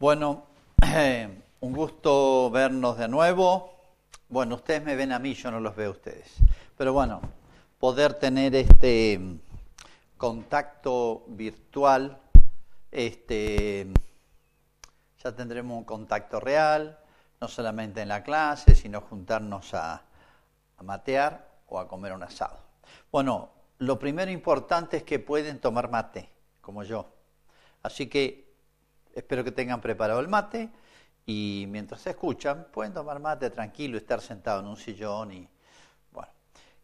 Bueno, un gusto vernos de nuevo. Bueno, ustedes me ven a mí, yo no los veo a ustedes. Pero bueno, poder tener este contacto virtual, este, ya tendremos un contacto real, no solamente en la clase, sino juntarnos a, a matear o a comer un asado. Bueno, lo primero importante es que pueden tomar mate, como yo. Así que espero que tengan preparado el mate y mientras se escuchan pueden tomar mate tranquilo, estar sentado en un sillón y bueno.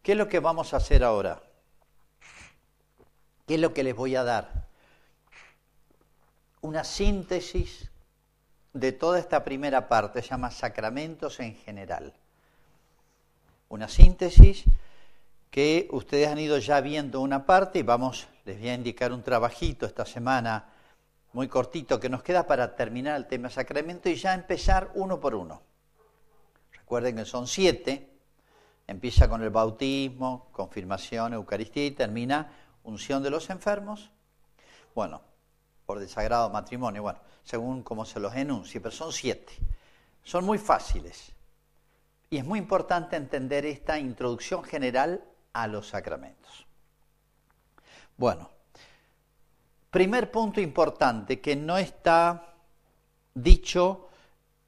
¿Qué es lo que vamos a hacer ahora? ¿Qué es lo que les voy a dar? Una síntesis de toda esta primera parte, se llama sacramentos en general. Una síntesis que ustedes han ido ya viendo una parte y vamos, les voy a indicar un trabajito esta semana muy cortito que nos queda para terminar el tema sacramento y ya empezar uno por uno. Recuerden que son siete, empieza con el bautismo, confirmación, Eucaristía y termina unción de los enfermos. Bueno, por desagrado matrimonio, bueno, según cómo se los enuncie, pero son siete. Son muy fáciles. Y es muy importante entender esta introducción general a los sacramentos. Bueno, primer punto importante que no está dicho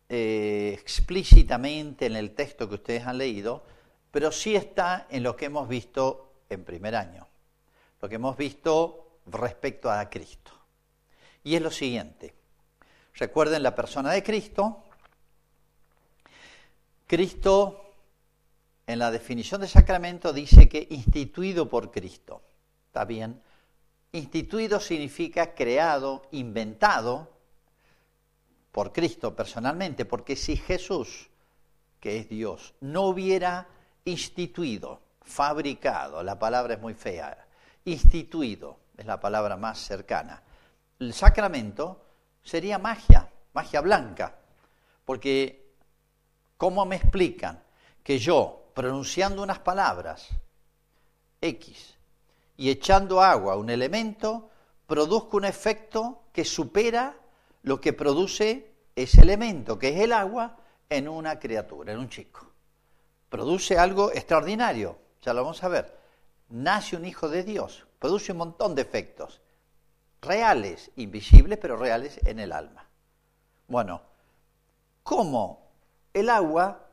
eh, explícitamente en el texto que ustedes han leído, pero sí está en lo que hemos visto en primer año, lo que hemos visto respecto a Cristo. Y es lo siguiente, recuerden la persona de Cristo, Cristo en la definición de sacramento dice que instituido por Cristo. ¿Está bien? Instituido significa creado, inventado por Cristo personalmente, porque si Jesús, que es Dios, no hubiera instituido, fabricado, la palabra es muy fea, instituido es la palabra más cercana, el sacramento sería magia, magia blanca, porque ¿cómo me explican que yo, pronunciando unas palabras X y echando agua a un elemento, produzca un efecto que supera lo que produce ese elemento, que es el agua, en una criatura, en un chico. Produce algo extraordinario, ya lo vamos a ver. Nace un hijo de Dios, produce un montón de efectos, reales, invisibles, pero reales en el alma. Bueno, ¿cómo el agua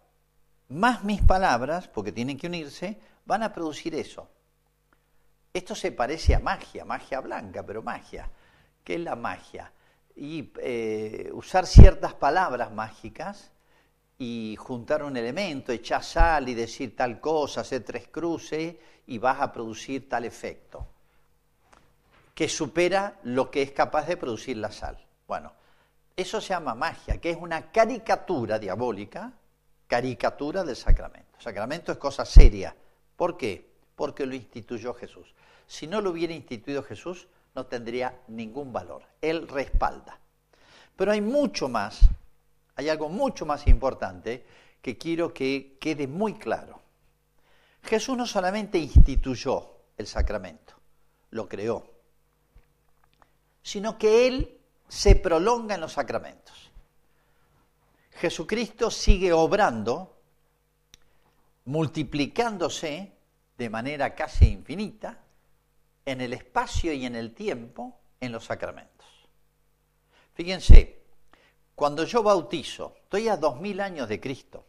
más mis palabras, porque tienen que unirse, van a producir eso. Esto se parece a magia, magia blanca, pero magia. ¿Qué es la magia? Y eh, usar ciertas palabras mágicas y juntar un elemento, echar sal y decir tal cosa, hacer tres cruces y vas a producir tal efecto, que supera lo que es capaz de producir la sal. Bueno, eso se llama magia, que es una caricatura diabólica caricatura del sacramento. El sacramento es cosa seria. ¿Por qué? Porque lo instituyó Jesús. Si no lo hubiera instituido Jesús, no tendría ningún valor. Él respalda. Pero hay mucho más, hay algo mucho más importante que quiero que quede muy claro. Jesús no solamente instituyó el sacramento, lo creó, sino que Él se prolonga en los sacramentos. Jesucristo sigue obrando, multiplicándose de manera casi infinita en el espacio y en el tiempo en los sacramentos. Fíjense, cuando yo bautizo, estoy a dos mil años de Cristo.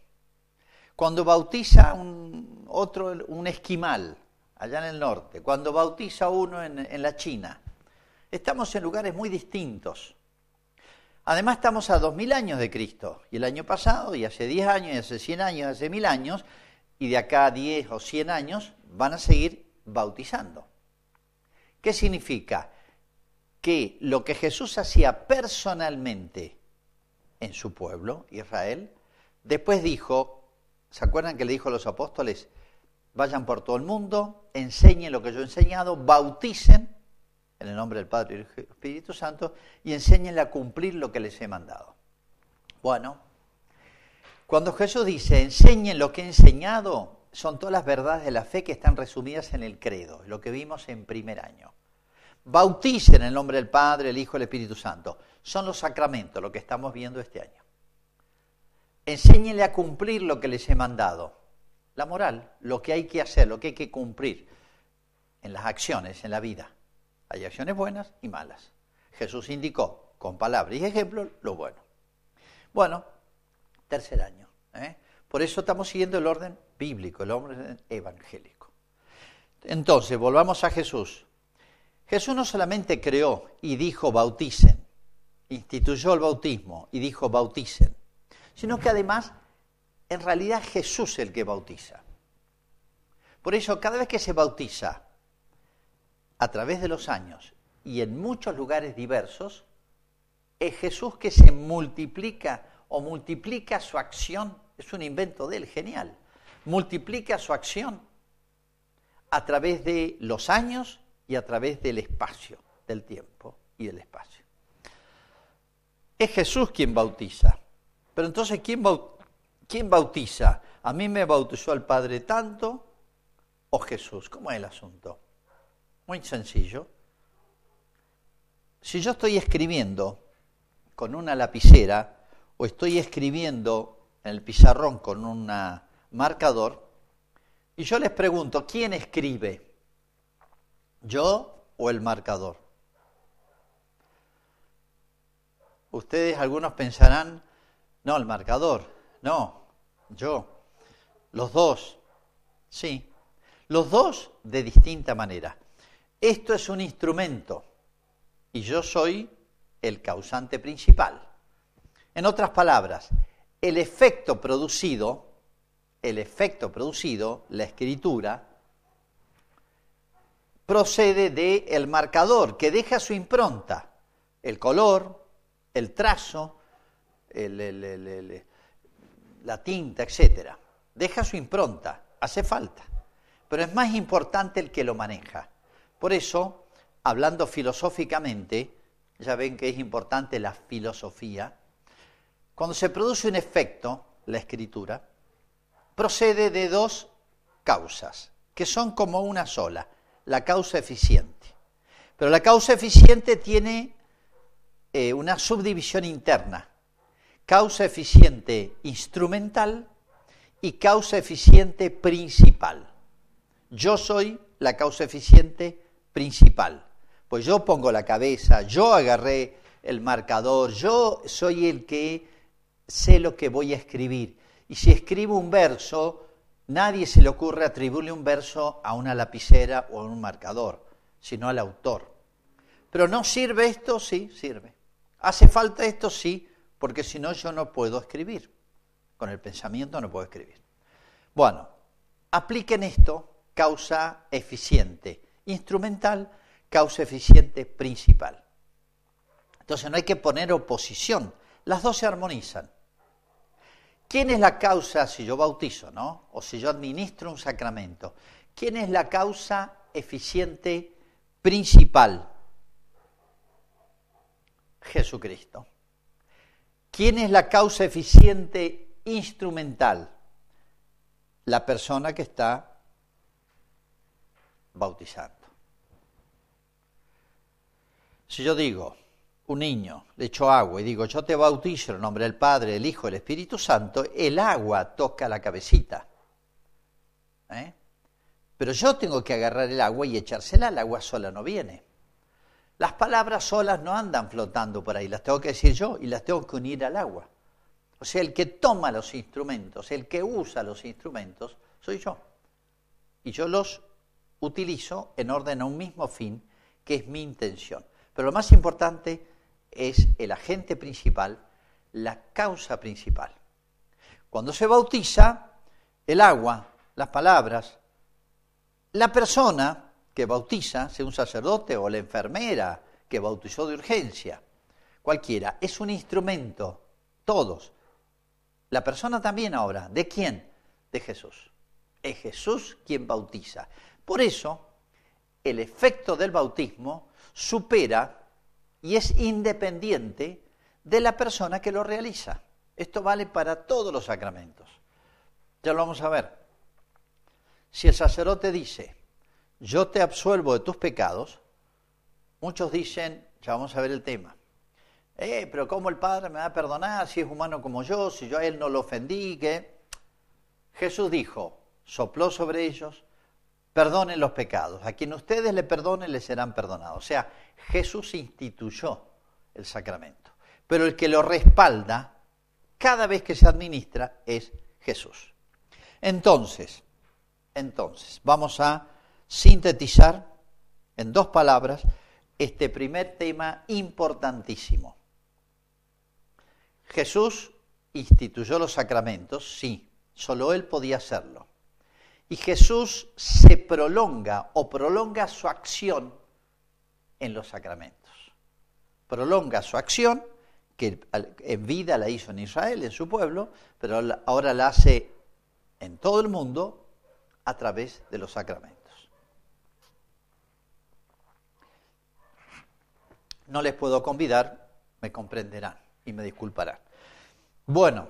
Cuando bautiza un otro, un esquimal allá en el norte, cuando bautiza uno en, en la China, estamos en lugares muy distintos. Además estamos a 2000 años de Cristo, y el año pasado, y hace 10 años, y hace 100 años, y hace 1000 años, y de acá a 10 o 100 años van a seguir bautizando. ¿Qué significa? Que lo que Jesús hacía personalmente en su pueblo, Israel, después dijo, ¿se acuerdan que le dijo a los apóstoles? Vayan por todo el mundo, enseñen lo que yo he enseñado, bauticen en el nombre del Padre y del Espíritu Santo, y enséñenle a cumplir lo que les he mandado. Bueno, cuando Jesús dice, enseñen lo que he enseñado, son todas las verdades de la fe que están resumidas en el credo, lo que vimos en primer año. Bautice en el nombre del Padre, el Hijo y el Espíritu Santo. Son los sacramentos, lo que estamos viendo este año. Enséñenle a cumplir lo que les he mandado. La moral, lo que hay que hacer, lo que hay que cumplir en las acciones, en la vida. Hay acciones buenas y malas. Jesús indicó con palabras y ejemplos lo bueno. Bueno, tercer año. ¿eh? Por eso estamos siguiendo el orden bíblico, el orden evangélico. Entonces, volvamos a Jesús. Jesús no solamente creó y dijo bauticen, instituyó el bautismo y dijo bauticen, sino que además, en realidad Jesús es el que bautiza. Por eso, cada vez que se bautiza a través de los años y en muchos lugares diversos, es Jesús que se multiplica o multiplica su acción, es un invento de él, genial, multiplica su acción a través de los años y a través del espacio, del tiempo y del espacio. Es Jesús quien bautiza. Pero entonces, ¿quién, ¿quién bautiza? ¿A mí me bautizó el Padre tanto o Jesús? ¿Cómo es el asunto? Muy sencillo. Si yo estoy escribiendo con una lapicera o estoy escribiendo en el pizarrón con un marcador, y yo les pregunto, ¿quién escribe? ¿Yo o el marcador? Ustedes algunos pensarán, no, el marcador, no, yo, los dos, sí, los dos de distinta manera. Esto es un instrumento y yo soy el causante principal. En otras palabras, el efecto producido, el efecto producido, la escritura, procede del el marcador que deja su impronta, el color, el trazo, la tinta, etc. Deja su impronta, hace falta. Pero es más importante el que lo maneja. Por eso, hablando filosóficamente, ya ven que es importante la filosofía, cuando se produce un efecto, la escritura, procede de dos causas, que son como una sola, la causa eficiente. Pero la causa eficiente tiene eh, una subdivisión interna, causa eficiente instrumental y causa eficiente principal. Yo soy la causa eficiente principal. Pues yo pongo la cabeza, yo agarré el marcador, yo soy el que sé lo que voy a escribir. Y si escribo un verso, nadie se le ocurre atribuirle un verso a una lapicera o a un marcador, sino al autor. Pero no sirve esto, sí, sirve. ¿Hace falta esto? Sí, porque si no yo no puedo escribir. Con el pensamiento no puedo escribir. Bueno, apliquen esto, causa eficiente instrumental, causa eficiente principal. Entonces no hay que poner oposición, las dos se armonizan. ¿Quién es la causa si yo bautizo, no? O si yo administro un sacramento. ¿Quién es la causa eficiente principal? Jesucristo. ¿Quién es la causa eficiente instrumental? La persona que está bautizando. Si yo digo, un niño, le echo agua y digo, yo te bautizo en el nombre del Padre, del Hijo del Espíritu Santo, el agua toca la cabecita. ¿eh? Pero yo tengo que agarrar el agua y echársela, el agua sola no viene. Las palabras solas no andan flotando por ahí, las tengo que decir yo y las tengo que unir al agua. O sea, el que toma los instrumentos, el que usa los instrumentos, soy yo. Y yo los utilizo en orden a un mismo fin, que es mi intención. Pero lo más importante es el agente principal, la causa principal. Cuando se bautiza, el agua, las palabras, la persona que bautiza, sea un sacerdote o la enfermera que bautizó de urgencia, cualquiera, es un instrumento, todos. La persona también ahora, ¿de quién? De Jesús. Es Jesús quien bautiza. Por eso, el efecto del bautismo supera y es independiente de la persona que lo realiza. Esto vale para todos los sacramentos. Ya lo vamos a ver. Si el sacerdote dice, yo te absuelvo de tus pecados, Muchos dicen, ya vamos a ver el tema, eh, pero ¿cómo el Padre me va a perdonar si es humano como yo, si yo a Él no lo ofendí? que Jesús dijo, sopló sobre ellos, perdonen los pecados. A quien ustedes le perdonen, les serán perdonados. O sea, Jesús instituyó el sacramento. Pero el que lo respalda cada vez que se administra es Jesús. Entonces, entonces, vamos a sintetizar en dos palabras este primer tema importantísimo. Jesús instituyó los sacramentos, sí, solo Él podía hacerlo. Y Jesús se prolonga o prolonga su acción en los sacramentos. Prolonga su acción, que en vida la hizo en Israel, en su pueblo, pero ahora la hace en todo el mundo a través de los sacramentos. No les puedo convidar, me comprenderán y me disculparán. Bueno,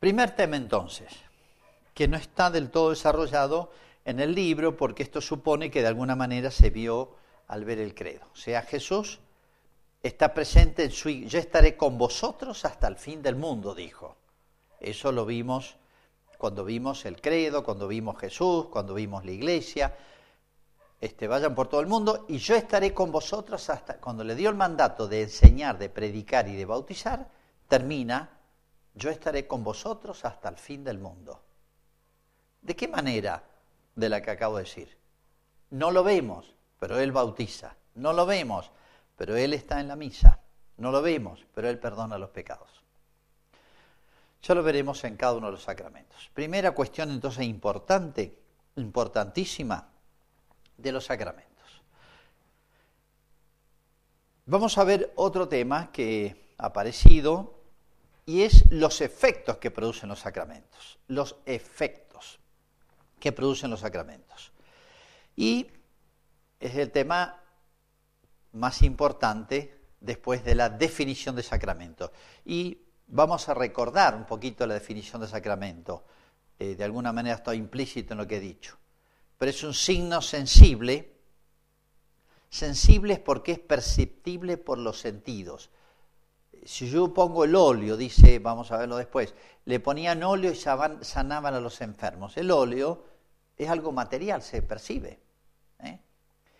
primer tema entonces, que no está del todo desarrollado en el libro porque esto supone que de alguna manera se vio al ver el credo. O sea, Jesús está presente en su... Yo estaré con vosotros hasta el fin del mundo, dijo. Eso lo vimos cuando vimos el credo, cuando vimos Jesús, cuando vimos la iglesia. Este, vayan por todo el mundo y yo estaré con vosotros hasta cuando le dio el mandato de enseñar, de predicar y de bautizar, termina, yo estaré con vosotros hasta el fin del mundo. ¿De qué manera? De la que acabo de decir. No lo vemos, pero Él bautiza. No lo vemos, pero Él está en la misa. No lo vemos, pero Él perdona los pecados. Ya lo veremos en cada uno de los sacramentos. Primera cuestión entonces importante, importantísima, de los sacramentos. Vamos a ver otro tema que ha aparecido y es los efectos que producen los sacramentos. Los efectos que producen los sacramentos. Y es el tema más importante después de la definición de sacramento. Y Vamos a recordar un poquito la definición de sacramento. Eh, de alguna manera está implícito en lo que he dicho. Pero es un signo sensible. Sensible es porque es perceptible por los sentidos. Si yo pongo el óleo, dice, vamos a verlo después, le ponían óleo y sanaban a los enfermos. El óleo es algo material, se percibe. ¿eh?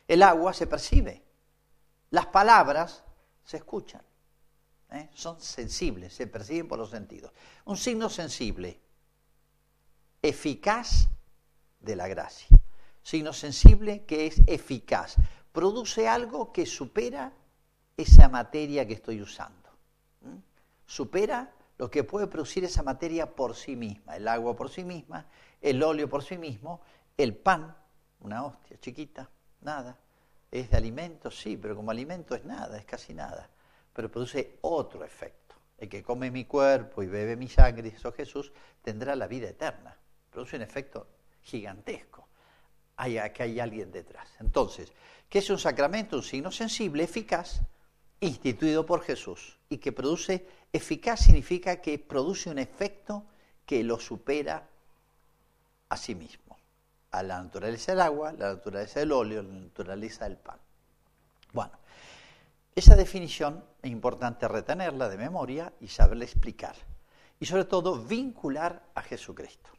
El agua se percibe. Las palabras se escuchan. ¿eh? son sensibles, se perciben por los sentidos. Un signo sensible, eficaz de la gracia. Signo sensible que es eficaz, produce algo que supera esa materia que estoy usando. Supera lo que puede producir esa materia por sí misma, el agua por sí misma, el óleo por sí mismo, el pan, una hostia chiquita, nada. ¿Es de alimento? Sí, pero como alimento es nada, es casi nada pero produce otro efecto. El que come mi cuerpo y bebe mi sangre, eso Jesús, tendrá la vida eterna. Produce un efecto gigantesco. Hay, que hay alguien detrás. Entonces, ¿qué es un sacramento? Un signo sensible, eficaz, instituido por Jesús y que produce, eficaz significa que produce un efecto que lo supera a sí mismo, a la naturaleza del agua, la naturaleza del óleo, la naturaleza del pan. Bueno, esa definición es importante retenerla de memoria y saberla explicar. Y sobre todo vincular a Jesucristo.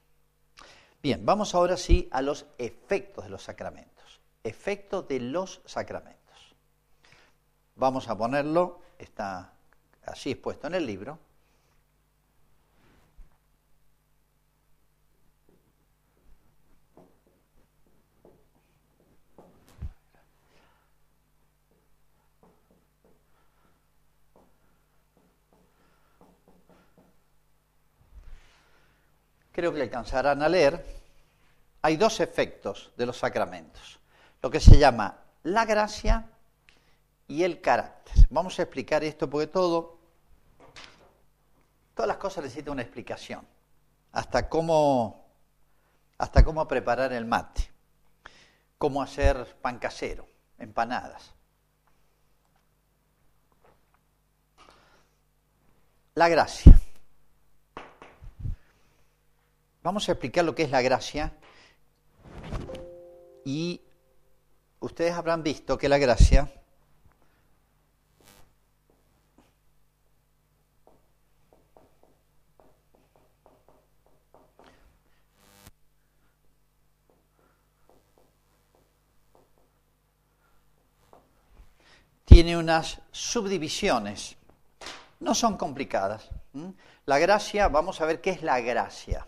Bien, vamos ahora sí a los efectos de los sacramentos. Efectos de los sacramentos. Vamos a ponerlo, está así expuesto en el libro. Creo que alcanzarán a leer, hay dos efectos de los sacramentos, lo que se llama la gracia y el carácter. Vamos a explicar esto porque todo, todas las cosas necesitan una explicación, hasta cómo, hasta cómo preparar el mate, cómo hacer pan casero, empanadas. La gracia. Vamos a explicar lo que es la gracia y ustedes habrán visto que la gracia tiene unas subdivisiones. No son complicadas. La gracia, vamos a ver qué es la gracia.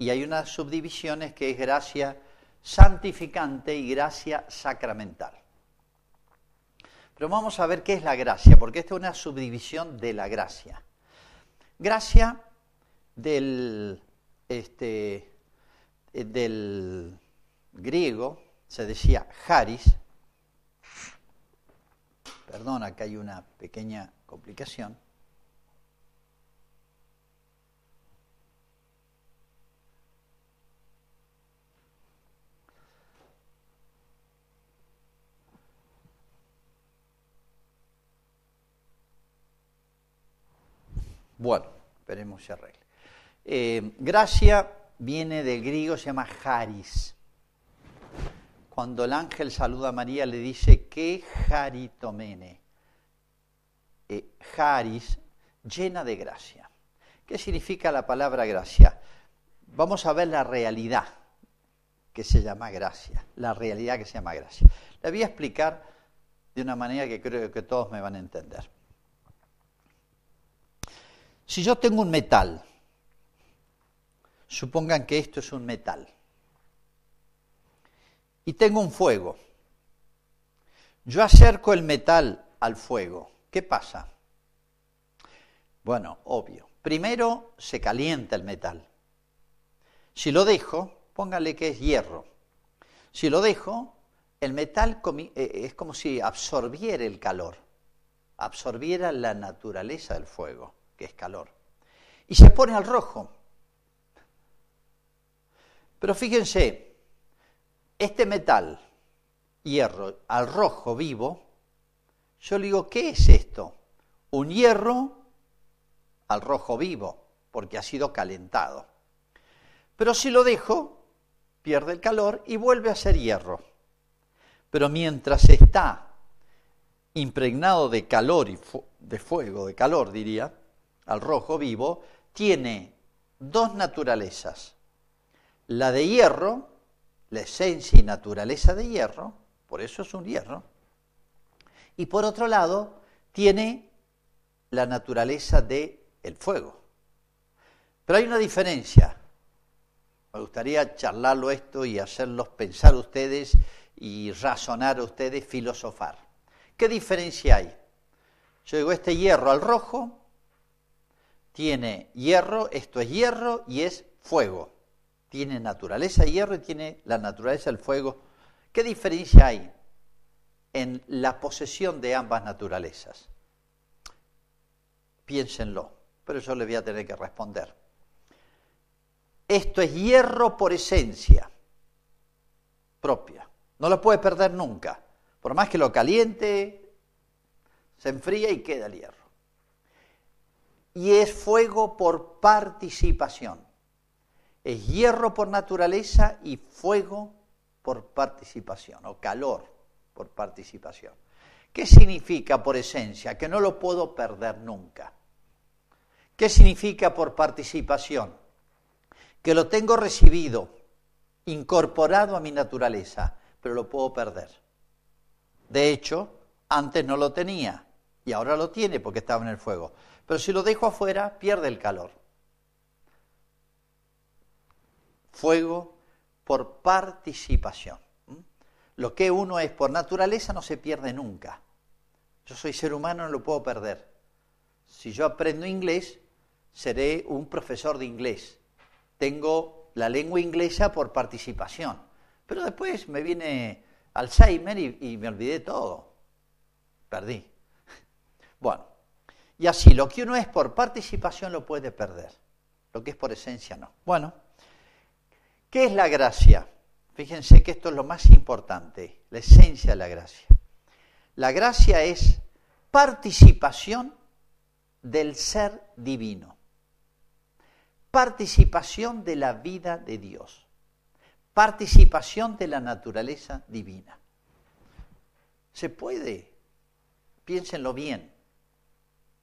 Y hay unas subdivisiones que es gracia santificante y gracia sacramental. Pero vamos a ver qué es la gracia, porque esta es una subdivisión de la gracia. Gracia del, este, del griego se decía haris, Perdón, acá hay una pequeña complicación. Bueno, esperemos se arregle. Eh, gracia viene del griego, se llama haris cuando el ángel saluda a María, le dice que jaritomene, eh, haris, llena de gracia. ¿Qué significa la palabra gracia? Vamos a ver la realidad que se llama gracia, la realidad que se llama gracia. La voy a explicar de una manera que creo que todos me van a entender. Si yo tengo un metal, supongan que esto es un metal, y tengo un fuego. Yo acerco el metal al fuego. ¿Qué pasa? Bueno, obvio. Primero se calienta el metal. Si lo dejo, póngale que es hierro. Si lo dejo, el metal eh, es como si absorbiera el calor, absorbiera la naturaleza del fuego, que es calor. Y se pone al rojo. Pero fíjense, este metal, hierro, al rojo vivo, yo le digo, ¿qué es esto? Un hierro al rojo vivo, porque ha sido calentado. Pero si lo dejo, pierde el calor y vuelve a ser hierro. Pero mientras está impregnado de calor y de fuego, de calor diría, al rojo vivo, tiene dos naturalezas. La de hierro, la esencia y naturaleza de hierro, por eso es un hierro, y por otro lado tiene la naturaleza del el fuego. Pero hay una diferencia. Me gustaría charlarlo esto y hacerlos pensar ustedes y razonar ustedes, filosofar. ¿Qué diferencia hay? Yo digo, este hierro al rojo tiene hierro, esto es hierro y es fuego tiene naturaleza hierro y tiene la naturaleza del fuego. ¿Qué diferencia hay en la posesión de ambas naturalezas? Piénsenlo, pero yo les voy a tener que responder. Esto es hierro por esencia propia. No lo puede perder nunca. Por más que lo caliente, se enfría y queda el hierro. Y es fuego por participación. Es hierro por naturaleza y fuego por participación, o calor por participación. ¿Qué significa por esencia? Que no lo puedo perder nunca. ¿Qué significa por participación? Que lo tengo recibido, incorporado a mi naturaleza, pero lo puedo perder. De hecho, antes no lo tenía y ahora lo tiene porque estaba en el fuego. Pero si lo dejo afuera, pierde el calor. fuego por participación. Lo que uno es por naturaleza no se pierde nunca. Yo soy ser humano, no lo puedo perder. Si yo aprendo inglés, seré un profesor de inglés. Tengo la lengua inglesa por participación. Pero después me viene Alzheimer y, y me olvidé todo. Perdí. Bueno, y así, lo que uno es por participación lo puede perder. Lo que es por esencia no. Bueno. ¿Qué es la gracia? Fíjense que esto es lo más importante, la esencia de la gracia. La gracia es participación del ser divino, participación de la vida de Dios, participación de la naturaleza divina. Se puede, piénsenlo bien,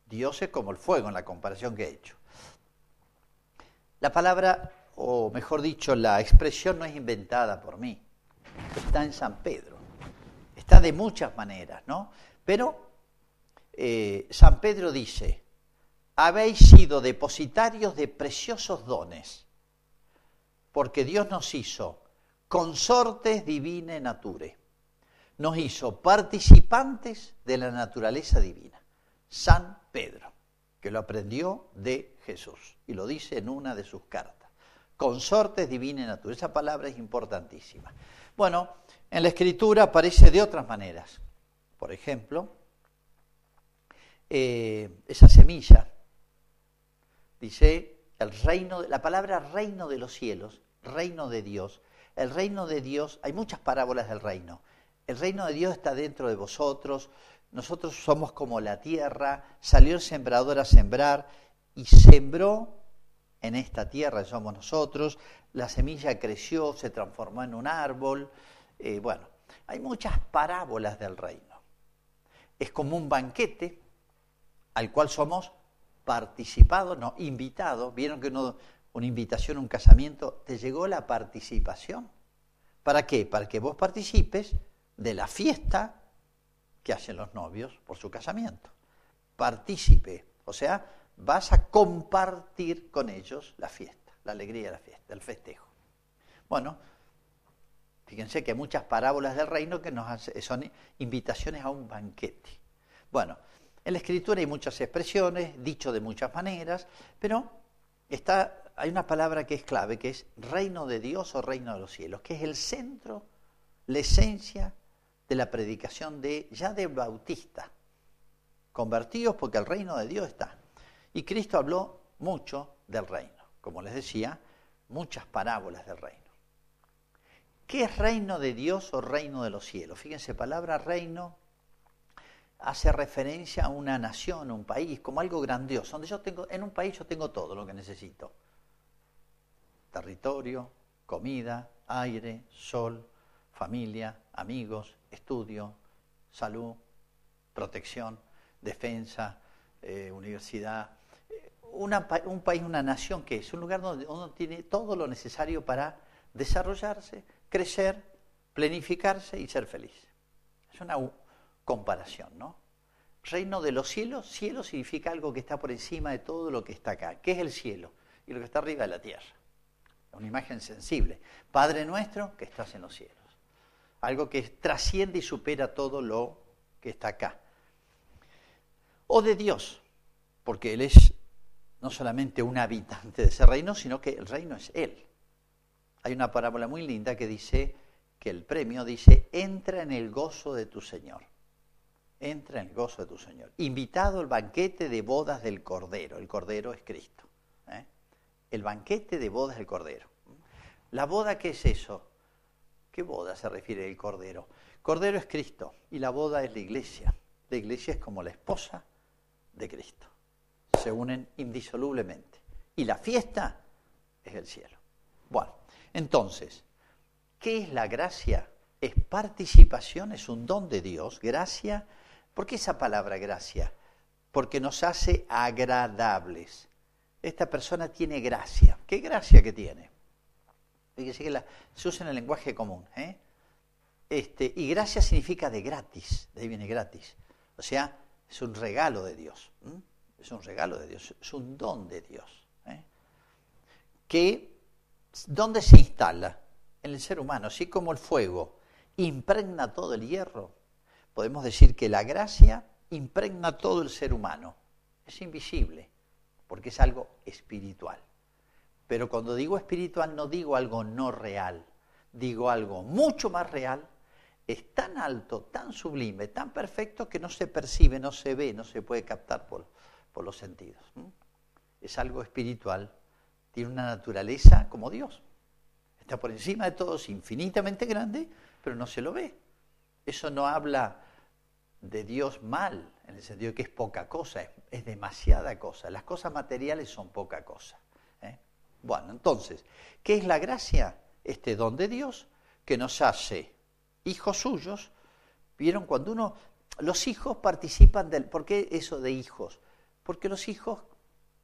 Dios es como el fuego en la comparación que he hecho. La palabra, o mejor dicho, la expresión no es inventada por mí, está en San Pedro, está de muchas maneras, ¿no? Pero eh, San Pedro dice, habéis sido depositarios de preciosos dones, porque Dios nos hizo consortes divine nature, nos hizo participantes de la naturaleza divina. San Pedro, que lo aprendió de Jesús y lo dice en una de sus cartas. Consortes divine nature, esa palabra es importantísima. Bueno, en la escritura aparece de otras maneras. Por ejemplo, eh, esa semilla Dice el reino, la palabra reino de los cielos, reino de Dios. El reino de Dios, hay muchas parábolas del reino. El reino de Dios está dentro de vosotros. Nosotros somos como la tierra. Salió el sembrador a sembrar y sembró en esta tierra, somos nosotros. La semilla creció, se transformó en un árbol. Eh, bueno, hay muchas parábolas del reino. Es como un banquete al cual somos participado, no, invitado, vieron que una invitación, un casamiento, te llegó la participación. ¿Para qué? Para que vos participes de la fiesta que hacen los novios por su casamiento. Partícipe, o sea, vas a compartir con ellos la fiesta, la alegría de la fiesta, el festejo. Bueno, fíjense que hay muchas parábolas del reino que nos son invitaciones a un banquete. Bueno, en la escritura hay muchas expresiones, dicho de muchas maneras, pero está, hay una palabra que es clave, que es reino de Dios o reino de los cielos, que es el centro, la esencia de la predicación de ya de Bautista. Convertidos porque el reino de Dios está. Y Cristo habló mucho del reino, como les decía, muchas parábolas del reino. ¿Qué es reino de Dios o reino de los cielos? Fíjense, palabra reino hace referencia a una nación, un país, como algo grandioso, donde yo tengo, en un país yo tengo todo lo que necesito. Territorio, comida, aire, sol, familia, amigos, estudio, salud, protección, defensa, eh, universidad. un país, una nación que es un lugar donde uno tiene todo lo necesario para desarrollarse, crecer, planificarse y ser feliz. Es una comparación, ¿no? Reino de los cielos, cielo significa algo que está por encima de todo lo que está acá. ¿Qué es el cielo? Y lo que está arriba de la tierra. Una imagen sensible. Padre nuestro que estás en los cielos. Algo que trasciende y supera todo lo que está acá. O de Dios, porque Él es no solamente un habitante de ese reino, sino que el reino es Él. Hay una parábola muy linda que dice que el premio dice, entra en el gozo de tu Señor entra en el gozo de tu Señor. Invitado al banquete de bodas del Cordero. El Cordero es Cristo. ¿eh? El banquete de bodas del Cordero. ¿La boda qué es eso? ¿Qué boda se refiere el Cordero? Cordero es Cristo y la boda es la iglesia. La iglesia es como la esposa de Cristo. Se unen indisolublemente. Y la fiesta es el cielo. Bueno, entonces, ¿qué es la gracia? Es participación, es un don de Dios. Gracia ¿Por qué esa palabra gracia? Porque nos hace agradables. Esta persona tiene gracia. ¿Qué gracia que tiene? Se usa en el lenguaje común. ¿eh? Este, y gracia significa de gratis, de ahí viene gratis. O sea, es un regalo de Dios. Es un regalo de Dios, es un don de Dios. ¿eh? Que, ¿dónde se instala? En el ser humano, así como el fuego impregna todo el hierro, podemos decir que la gracia impregna todo el ser humano. Es invisible, porque es algo espiritual. Pero cuando digo espiritual no digo algo no real, digo algo mucho más real, es tan alto, tan sublime, tan perfecto que no se percibe, no se ve, no se puede captar por, los sentidos. Es algo espiritual, tiene una naturaleza como Dios. Está por encima de todo, es infinitamente grande, pero no se lo ve. Eso no habla de Dios mal, en el sentido de que es poca cosa, es, demasiada cosa. Las cosas materiales son poca cosa. Bueno, entonces, ¿qué es la gracia? este don de Dios que nos hace hijos suyos. ¿Vieron? Cuando uno, los hijos participan del, ¿por qué eso de hijos? Porque los hijos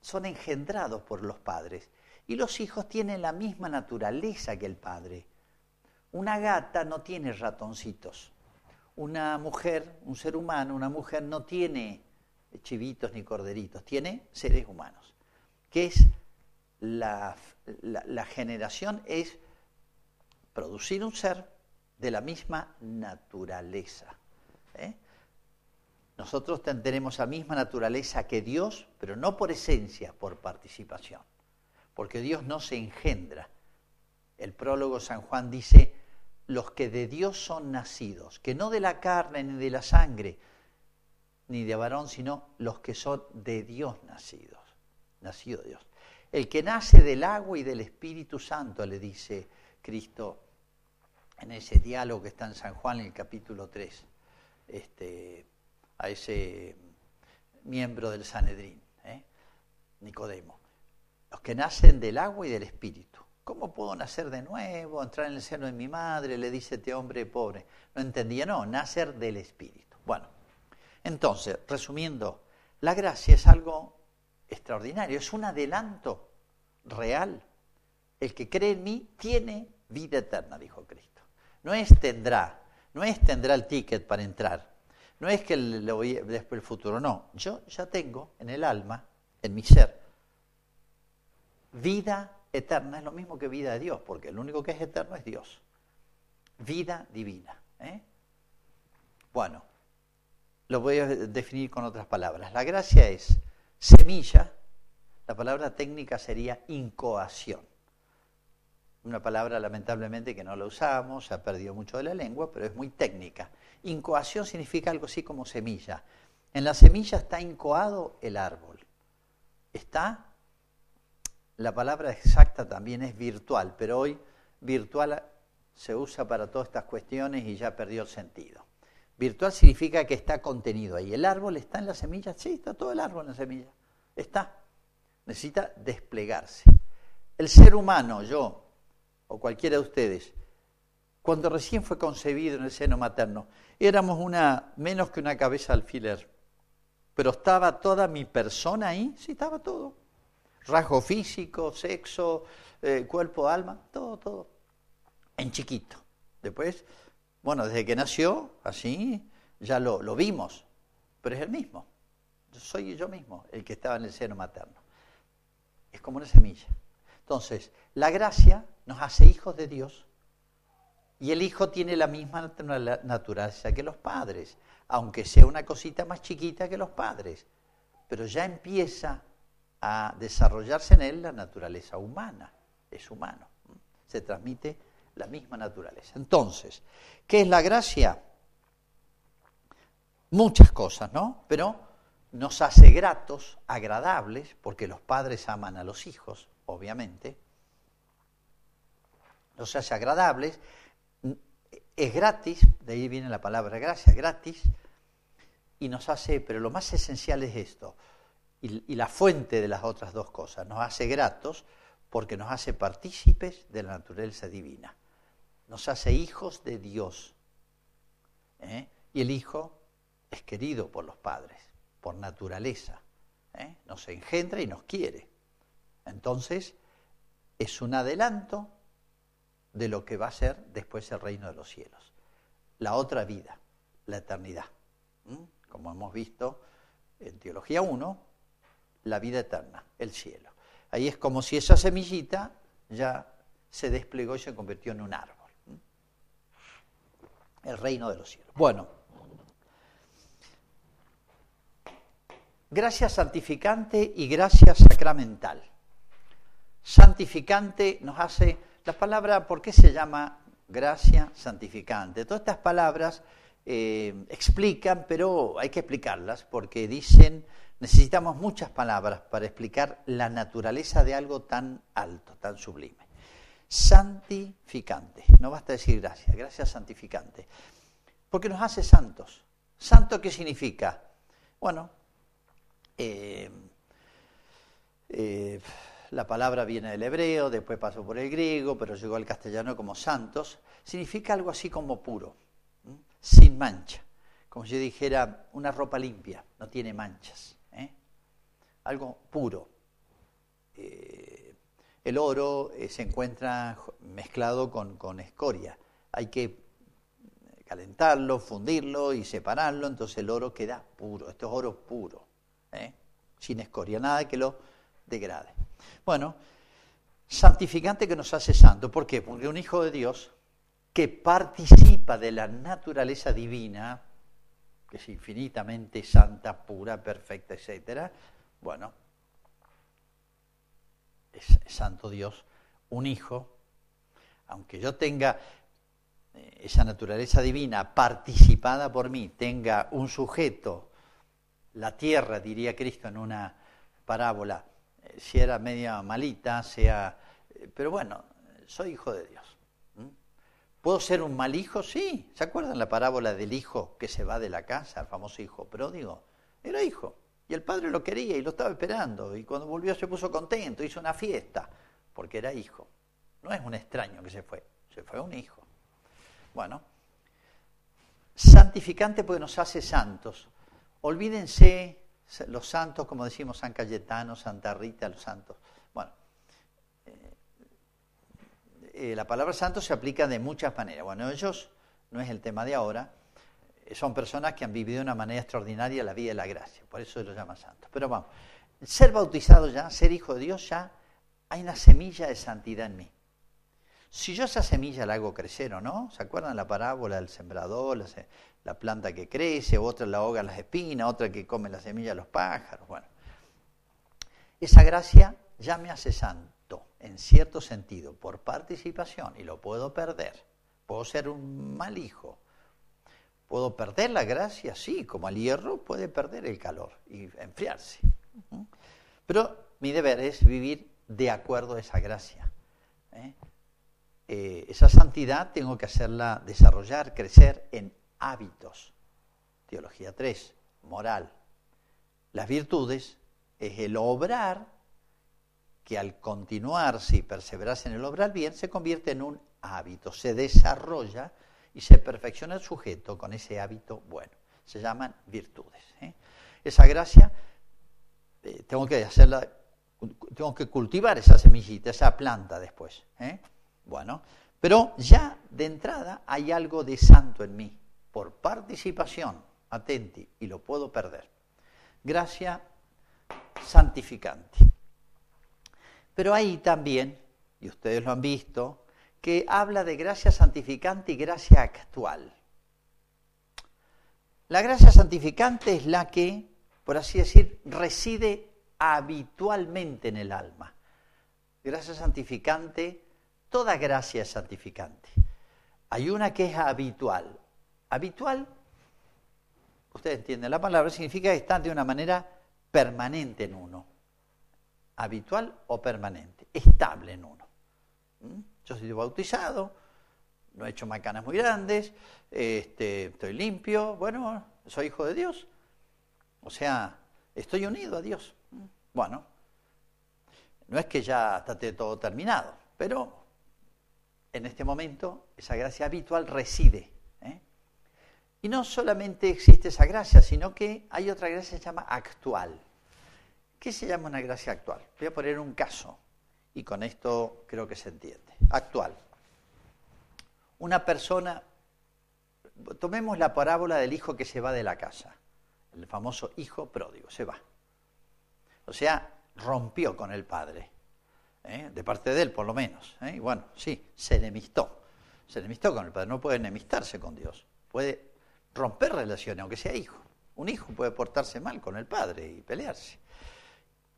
son engendrados por los padres y los hijos tienen la misma naturaleza que el padre. Una gata no tiene ratoncitos. Una mujer, un ser humano, una mujer no tiene chivitos ni corderitos, tiene seres humanos. ¿Qué es la, generación? Es producir un ser de la misma naturaleza. ¿eh? Nosotros tenemos la misma naturaleza que Dios, pero no por esencia, por participación. Porque Dios no se engendra. El prólogo San Juan dice, los que de Dios son nacidos, que no de la carne ni de la sangre, ni de varón, sino los que son de Dios nacidos, nacido Dios. El que nace del agua y del Espíritu Santo, le dice Cristo en ese diálogo que está en San Juan en el capítulo 3, este, a ese miembro del Sanedrín, ¿eh? Nicodemo. Los que nacen del agua y del Espíritu. ¿Cómo puedo nacer de nuevo, entrar en el seno de mi madre? Le dice este hombre pobre. No entendía, no, nacer del Espíritu. Bueno, entonces, resumiendo, la gracia es algo extraordinario, es un adelanto real. El que cree en mí tiene vida eterna, dijo Cristo. No es tendrá, no es tendrá el ticket para entrar, no es que lo después el futuro, no. Yo ya tengo en el alma, en mi ser, vida eterna, es lo mismo que vida de Dios, porque el único que es eterno es Dios. Vida divina. ¿eh? Bueno, lo voy a definir con otras palabras. La gracia es semilla, la palabra técnica sería incoación. Una palabra lamentablemente que no la usamos, se ha perdido mucho de la lengua, pero es muy técnica. Incoación significa algo así como semilla. En la semilla está incoado el árbol. Está, la palabra exacta también es virtual, pero hoy virtual se usa para todas estas cuestiones y ya perdió el sentido. Virtual significa que está contenido ahí. ¿El árbol está en la semilla? Sí, está todo el árbol en la semilla. Está. Necesita desplegarse. El ser humano, yo o cualquiera de ustedes, cuando recién fue concebido en el seno materno, éramos una menos que una cabeza alfiler. Pero estaba toda mi persona ahí, sí, estaba todo. Rasgo físico, sexo, eh, cuerpo, alma, todo, todo. En chiquito. Después bueno, desde que nació, así, ya lo, vimos, pero es el mismo. soy yo mismo el que estaba en el seno materno. Es como una semilla. Entonces, la gracia nos hace hijos de Dios y el hijo tiene la misma naturaleza que los padres, aunque sea una cosita más chiquita que los padres, pero ya empieza a desarrollarse en él la naturaleza humana, es humano, se transmite la misma naturaleza. Entonces, ¿qué es la gracia? Muchas cosas, ¿no? Pero nos hace gratos, agradables, porque los padres aman a los hijos, obviamente. Nos hace agradables, es gratis, de ahí viene la palabra gracia, gratis, y nos hace, pero lo más esencial es esto, y, y la fuente de las otras dos cosas, nos hace gratos porque nos hace partícipes de la naturaleza divina nos hace hijos de Dios. ¿eh? Y el hijo es querido por los padres, por naturaleza. ¿eh? Nos engendra y nos quiere. Entonces, es un adelanto de lo que va a ser después el reino de los cielos. La otra vida, la eternidad. Como hemos visto en Teología 1, la vida eterna, el cielo. Ahí es como si esa semillita ya se desplegó y se convirtió en un árbol el reino de los cielos. Bueno, gracia santificante y gracia sacramental. Santificante nos hace, la palabra, ¿por qué se llama gracia santificante? Todas estas palabras eh, explican, pero hay que explicarlas porque dicen, necesitamos muchas palabras para explicar la naturaleza de algo tan alto, tan sublime santificante. No basta decir gracias, gracias santificante. Porque nos hace santos. ¿Santo qué significa? Bueno, eh, eh, la palabra viene del hebreo, después pasó por el griego, pero llegó al castellano como santos, significa algo así como puro, sin mancha. Como si yo dijera una ropa limpia, no tiene manchas. ¿eh? Algo puro. Eh, el oro eh, se encuentra mezclado con, con escoria. Hay que calentarlo, fundirlo y separarlo, entonces el oro queda puro. Esto es oro puro, sin escoria, nada que lo degrade. Bueno, santificante que nos hace santo. ¿Por qué? Porque un hijo de Dios que participa de la naturaleza divina, que es infinitamente santa, pura, perfecta, etc., bueno, santo Dios, un hijo, aunque yo tenga eh, esa naturaleza divina participada por mí, tenga un sujeto, la tierra, diría Cristo en una parábola, eh, si era media malita, sea... Eh, pero bueno, soy hijo de Dios. ¿Puedo ser un mal hijo? Sí. ¿Se acuerdan la parábola del hijo que se va de la casa, el famoso hijo pródigo? Era hijo. Y el padre lo quería y lo estaba esperando. Y cuando volvió se puso contento, hizo una fiesta, porque era hijo. No es un extraño que se fue, se fue un hijo. Bueno, santificante porque nos hace santos. Olvídense los santos, como decimos San Cayetano, Santa Rita, los santos. Bueno, eh, eh, la palabra santo se aplica de muchas maneras. Bueno, ellos, no es el tema de ahora, son personas que han vivido de una manera extraordinaria la vida de la gracia, por eso se los llama santos. Pero vamos, ser bautizado ya, ser hijo de Dios ya, hay una semilla de santidad en mí. Si yo esa semilla la hago crecer o no, ¿se acuerdan la parábola del sembrador, la, planta que crece, otra la ahoga las espinas, otra que come la semilla los pájaros? Bueno, esa gracia ya me hace santo, en cierto sentido, por participación, y lo puedo perder. Puedo ser un mal hijo. ¿Puedo perder la gracia? Sí, como el hierro puede perder el calor y enfriarse. Pero mi deber es vivir de acuerdo a esa gracia. ¿eh? Eh, esa santidad tengo que hacerla desarrollar, crecer en hábitos. Teología 3, moral. Las virtudes es el obrar que al continuarse y perseverarse en el obrar bien se convierte en un hábito, se desarrolla y se perfecciona el sujeto con ese hábito bueno. Se llaman virtudes. ¿eh? Esa gracia eh, tengo que hacerla, tengo que cultivar esa semillita, esa planta después. ¿eh? Bueno, pero ya de entrada hay algo de santo en mí, por participación, atenti, y lo puedo perder. Gracia santificante. Pero hay también, y ustedes lo han visto, que habla de gracia santificante y gracia actual. La gracia santificante es la que, por así decir, reside habitualmente en el alma. Gracia santificante Toda gracia es santificante. Hay una que es habitual. Habitual, ustedes entienden la palabra, significa está de una manera permanente en uno. Habitual o permanente, estable en uno. ¿Mm? Yo soy bautizado, no he hecho macanas muy grandes, este, estoy limpio, bueno, soy hijo de Dios. O sea, estoy unido a Dios. Bueno, no es que ya esté todo terminado, pero en este momento esa gracia habitual reside. ¿eh? Y no solamente existe esa gracia, sino que hay otra gracia que se llama actual. ¿Qué se llama una gracia actual? Voy a poner un caso y con esto creo que se entiende. Actual. Una persona, tomemos la parábola del hijo que se va de la casa, el famoso hijo pródigo, se va. O sea, rompió con el padre. ¿eh? de parte de él por lo menos. ¿eh? Y bueno, sí, se enemistó. Se enemistó con el Padre. No puede enemistarse con Dios. Puede romper relaciones, aunque sea hijo. Un hijo puede portarse mal con el Padre y pelearse.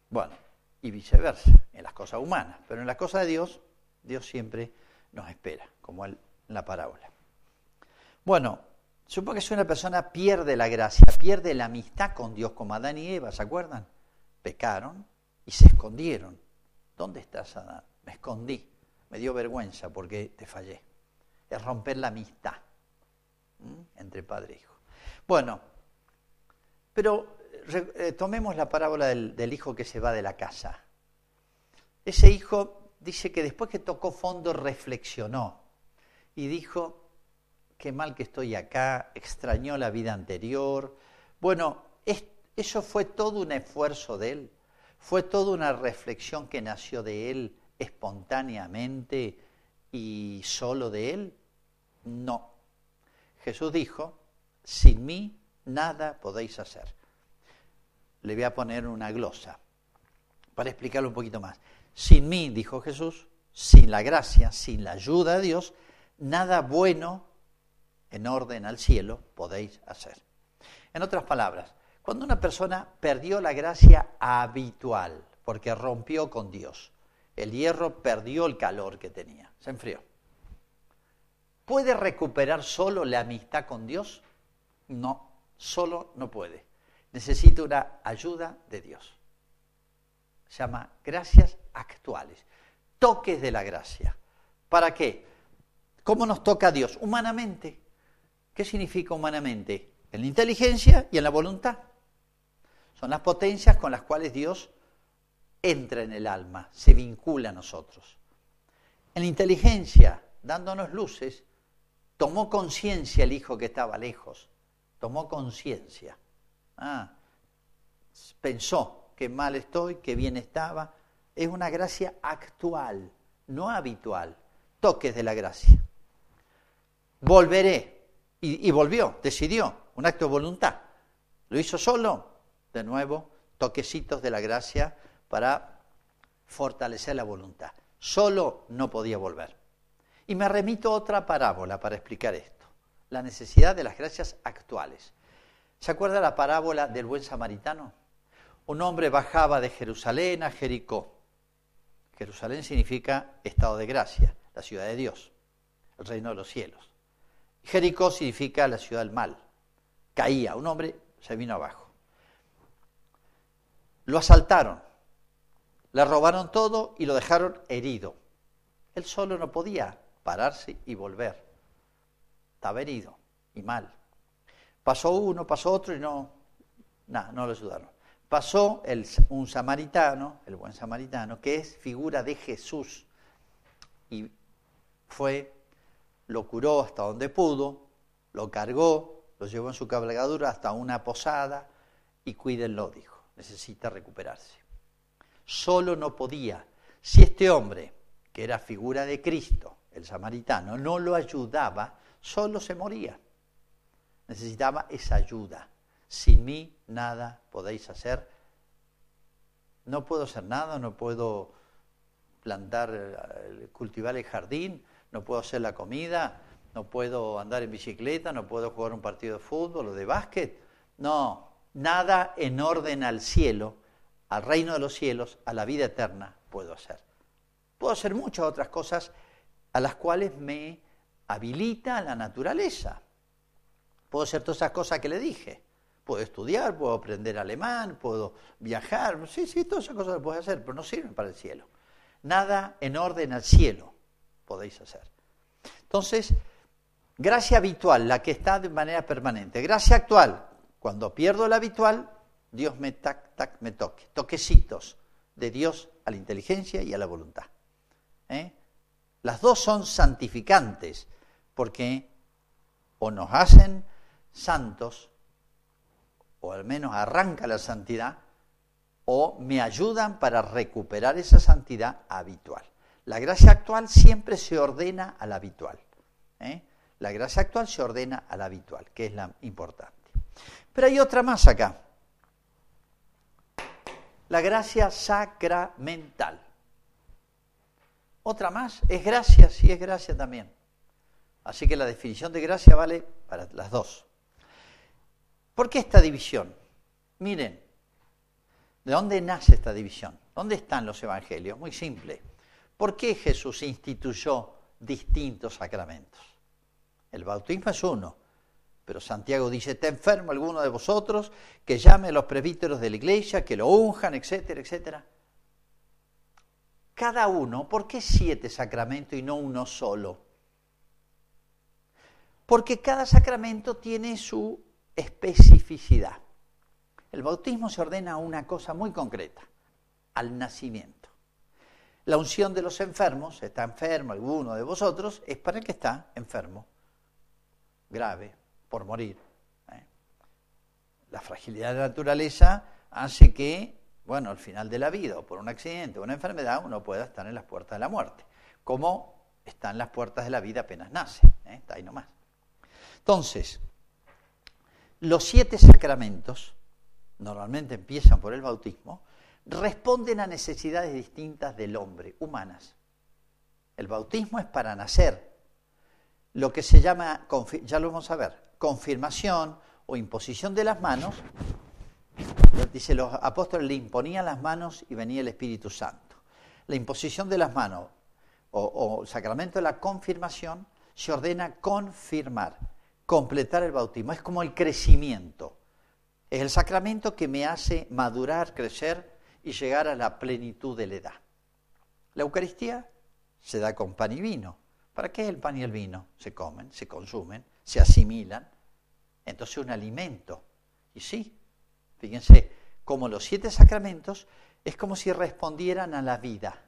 Bueno, y viceversa, en las cosas humanas. Pero en las cosas de Dios, Dios siempre nos espera, como en la parábola. Bueno, supongo que si una persona pierde la gracia, pierde la amistad con Dios, como Adán y Eva, ¿se acuerdan? Pecaron y se escondieron ¿Dónde estás, Adán? Me escondí, me dio vergüenza porque te fallé. Es romper la amistad entre padre e hijo. Bueno, pero eh, tomemos la parábola del, hijo que se va de la casa. Ese hijo dice que después que tocó fondo reflexionó y dijo, qué mal que estoy acá, extrañó la vida anterior. Bueno, eso fue todo un esfuerzo de él, fue toda una reflexión que nació de él espontáneamente y solo de él. No. Jesús dijo, sin mí nada podéis hacer. Le voy a poner una glosa para explicarlo un poquito más. Sin mí, dijo Jesús, sin la gracia, sin la ayuda de Dios, nada bueno en orden al cielo podéis hacer. En otras palabras, cuando una persona perdió la gracia habitual, porque rompió con Dios, el hierro perdió el calor que tenía, se enfrió. ¿Puede recuperar solo la amistad con Dios? No, solo no puede. Necesita una ayuda de Dios. Se llama gracias actuales, toques de la gracia. ¿Para qué? ¿Cómo nos toca a Dios? Humanamente. ¿Qué significa humanamente? En la inteligencia y en la voluntad. Son las potencias con las cuales Dios entra en el alma, se vincula a nosotros. En la inteligencia, dándonos luces, tomó conciencia el hijo que estaba lejos, tomó conciencia. Ah, pensó que mal estoy, que bien estaba. Es una gracia actual, no habitual. Toques de la gracia. Volveré, y, volvió, decidió, un acto de voluntad. ¿Lo hizo solo? De nuevo, toquecitos de la gracia para fortalecer la voluntad. Solo no podía volver. Y me remito a otra parábola para explicar esto, la necesidad de las gracias actuales. ¿Se acuerda la parábola del buen samaritano? Un hombre bajaba de Jerusalén a Jericó. Jerusalén significa estado de gracia, la ciudad de Dios, el reino de los cielos. Jericó significa la ciudad del mal. Caía, un hombre se vino abajo. Lo asaltaron, le robaron todo y lo dejaron herido. Él solo no podía pararse y volver. Estaba herido y mal. Pasó uno, pasó otro y no, nada, no lo ayudaron. Pasó un samaritano, el buen samaritano, que es figura de Jesús, y fue lo curó hasta donde pudo, lo cargó, lo llevó en su cabalgadura hasta una posada y cuídenlo, dijo, necesita recuperarse. Solo no podía. Si este hombre, que era figura de Cristo, el samaritano, no lo ayudaba, solo se moría. Necesitaba esa ayuda. Sin mí nada podéis hacer. No puedo hacer nada, no puedo plantar, eh, cultivar el jardín, no puedo hacer la comida, no puedo andar en bicicleta, no puedo jugar un partido de fútbol o de básquet. No, nada en orden al cielo, al reino de los cielos, a la vida eterna puedo hacer. Puedo hacer muchas otras cosas a las cuales me habilita la naturaleza. Puedo hacer todas esas cosas que le dije. Puedo estudiar, puedo aprender alemán, puedo viajar. Sí, sí, todas esas cosas las puedo hacer, pero no sirven para el cielo. Nada en orden al cielo podéis hacer. Entonces, gracia habitual, la que está de manera permanente. Gracia actual, cuando pierdo la habitual, Dios me tac, tac, me toque. Toquecitos de Dios a la inteligencia y a la voluntad. ¿Eh? Las dos son santificantes, porque o nos hacen santos, o al menos arranca la santidad, o me ayudan para recuperar esa santidad habitual. La gracia actual siempre se ordena a la habitual. ¿eh? La gracia actual se ordena a la habitual, que es la importante. Pero hay otra más acá. La gracia sacramental. Otra más, es gracia, sí es gracia también. Así que la definición de gracia vale para las dos. ¿Por qué esta división? Miren, ¿de dónde nace esta división? ¿Dónde están los evangelios? Muy simple. ¿Por qué Jesús instituyó distintos sacramentos? El bautismo es uno, pero Santiago dice, está enfermo alguno de vosotros, que llame a los presbíteros de la iglesia, que lo unjan, etcétera, etcétera. Cada uno, ¿por qué siete sacramentos y no uno solo? Porque cada sacramento tiene su especificidad. El bautismo se ordena a una cosa muy concreta, al nacimiento. La unción de los enfermos, está enfermo alguno de vosotros, es para el que está enfermo, grave, por morir. ¿eh? La fragilidad de la naturaleza hace que, bueno, al final de la vida, o por un accidente o una enfermedad, uno pueda estar en las puertas de la muerte, como está en las puertas de la vida apenas nace, ¿eh? está ahí nomás. Entonces, los siete sacramentos, normalmente empiezan por el bautismo, responden a necesidades distintas del hombre, humanas. El bautismo es para nacer, lo que se llama, ya lo vamos a ver, confirmación o imposición de las manos. Dice, los apóstoles le imponían las manos y venía el Espíritu Santo. La imposición de las manos o, o sacramento de la confirmación se ordena confirmar, completar el bautismo. Es como el crecimiento. Es el sacramento que me hace madurar, crecer y llegar a la plenitud de la edad. La Eucaristía se da con pan y vino. ¿Para qué el pan y el vino? Se comen, se consumen, se asimilan. Entonces un alimento. Y sí, fíjense, como los siete sacramentos es como si respondieran a la vida.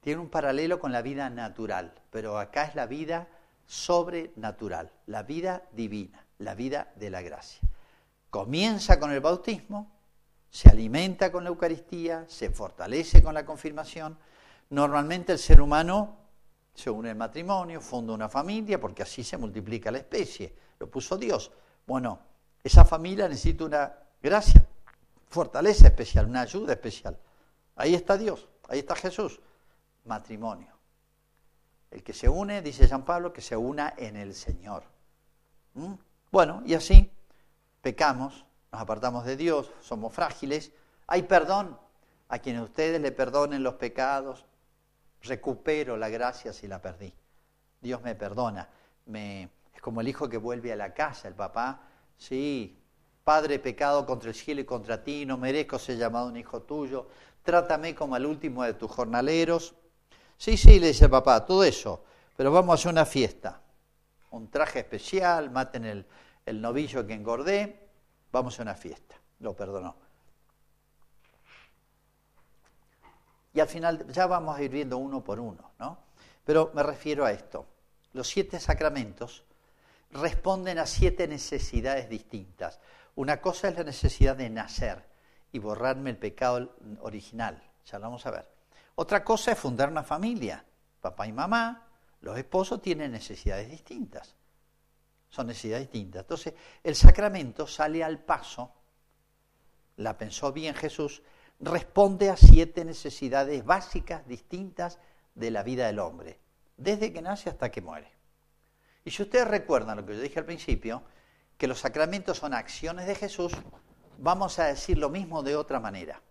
Tiene un paralelo con la vida natural, pero acá es la vida sobrenatural, la vida divina, la vida de la gracia. Comienza con el bautismo, se alimenta con la Eucaristía, se fortalece con la confirmación. Normalmente el ser humano se une al matrimonio, funda una familia, porque así se multiplica la especie. Lo puso Dios. Bueno, esa familia necesita una gracia, fortaleza especial, una ayuda especial. Ahí está Dios, ahí está Jesús. Matrimonio. El que se une, dice San Pablo, que se una en el Señor. ¿Mm? Bueno, y así pecamos, nos apartamos de Dios, somos frágiles, hay perdón a quienes ustedes le perdonen los pecados, recupero la gracia si la perdí. Dios me perdona. Me, es como el hijo que vuelve a la casa, el papá, sí, Padre, pecado contra el cielo y contra ti, no merezco ser llamado un hijo tuyo, trátame como al último de tus jornaleros. Sí, sí, le dice papá, todo eso, pero vamos a hacer una fiesta, un traje especial, maten el, el novillo que engordé, vamos a una fiesta. Lo perdonó. Y al final ya vamos a ir viendo uno por uno, ¿no? Pero me refiero a esto. Los siete sacramentos responden a siete necesidades distintas. Una cosa es la necesidad de nacer y borrarme el pecado original, ya lo vamos a ver. Otra cosa es fundar una familia. Papá y mamá, los esposos tienen necesidades distintas son necesidades distintas. Entonces, el sacramento sale al paso, la pensó bien Jesús, responde a siete necesidades básicas distintas de la vida del hombre, desde que nace hasta que muere. Y si ustedes recuerdan lo que yo dije al principio, que los sacramentos son acciones de Jesús, vamos a decir lo mismo de otra manera.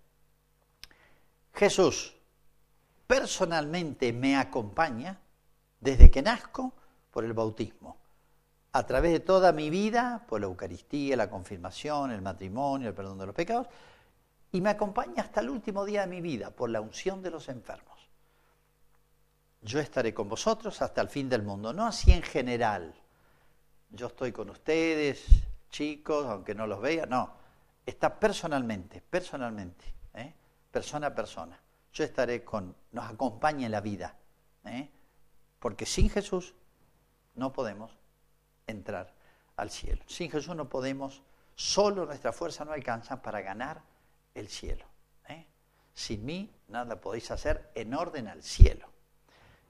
Jesús personalmente me acompaña desde que nazco por el bautismo a través de toda mi vida, por la Eucaristía, la confirmación, el matrimonio, el perdón de los pecados, y me acompaña hasta el último día de mi vida, por la unción de los enfermos. Yo estaré con vosotros hasta el fin del mundo, no así en general. Yo estoy con ustedes, chicos, aunque no los vea, no. Está personalmente, personalmente, ¿eh? persona a persona. Yo estaré con, nos acompaña en la vida, ¿eh? porque sin Jesús no podemos entrar al cielo. Sin Jesús no podemos, solo nuestra fuerza no alcanza para ganar el cielo. ¿eh? Sin mí nada podéis hacer en orden al cielo.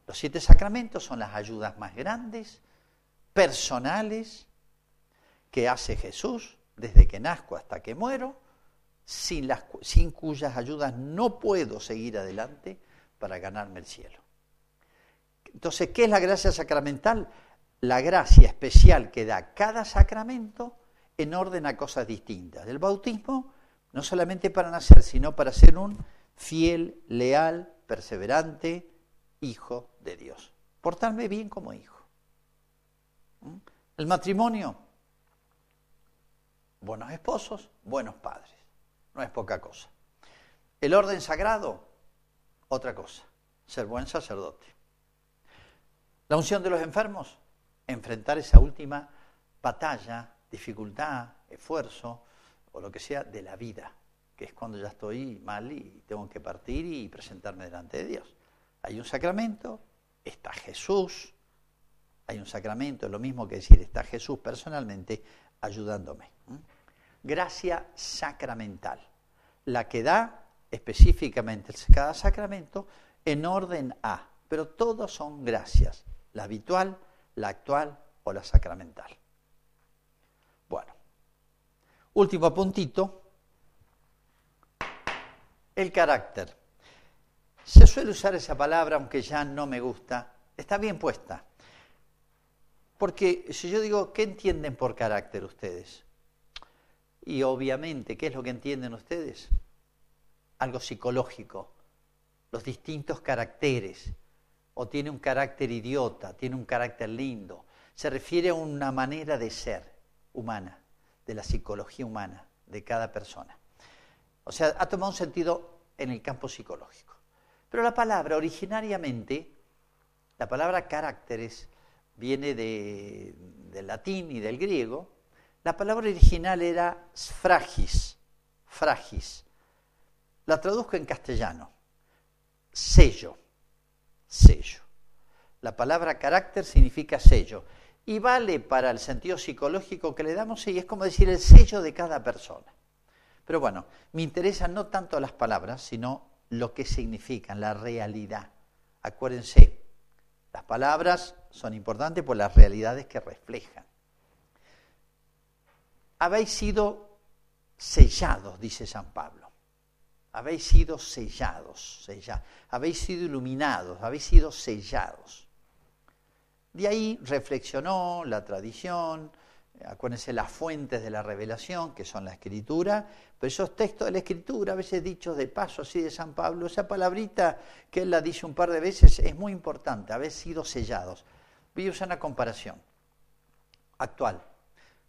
Los siete sacramentos son las ayudas más grandes, personales, que hace Jesús desde que nazco hasta que muero, sin, las, sin cuyas ayudas no puedo seguir adelante para ganarme el cielo. Entonces, ¿qué es la gracia sacramental? la gracia especial que da cada sacramento en orden a cosas distintas. El bautismo no solamente para nacer, sino para ser un fiel, leal, perseverante hijo de Dios. Portarme bien como hijo. ¿Mm? El matrimonio, buenos esposos, buenos padres. No es poca cosa. El orden sagrado, otra cosa. Ser buen sacerdote. La unción de los enfermos, enfrentar esa última batalla, dificultad, esfuerzo o lo que sea de la vida. que es cuando ya estoy mal y tengo que partir y presentarme delante de Dios. Hay un sacramento, está Jesús, hay un sacramento, es lo mismo que decir, está Jesús personalmente ayudándome. Gracia sacramental, la que da específicamente cada sacramento en orden a, pero todos son gracias, la habitual, la actual o la sacramental. Bueno, último puntito, el carácter. Se suele usar esa palabra, aunque ya no me gusta, está bien puesta. Porque si yo digo, ¿qué entienden por carácter ustedes? Y obviamente, ¿qué es lo que entienden ustedes? Algo psicológico, los distintos caracteres. O tiene un carácter idiota, tiene un carácter lindo. Se refiere a una manera de ser humana, de la psicología humana de cada persona. O sea, ha tomado un sentido en el campo psicológico. Pero la palabra originariamente, la palabra caracteres, viene del latín y del griego. La palabra original era fragis, fragis. La traduzco en castellano, sello, sello. La palabra carácter significa sello y vale para el sentido psicológico que le damos y es como decir el sello de cada persona. Pero bueno, me interesan no tanto las palabras, sino lo que significan, la realidad. Acuérdense, las palabras son importantes por las realidades que reflejan. Habéis sido sellados, dice San Pablo. Habéis sido sellados, sellados. habéis sido iluminados, habéis sido sellados. De ahí reflexionó la tradición, acuérdense las fuentes de la revelación, que son la escritura, pero esos textos de la escritura, a veces dichos de paso así de San Pablo, esa palabrita que él la dice un par de veces es muy importante, haber sido sellados. Voy a usar una comparación actual.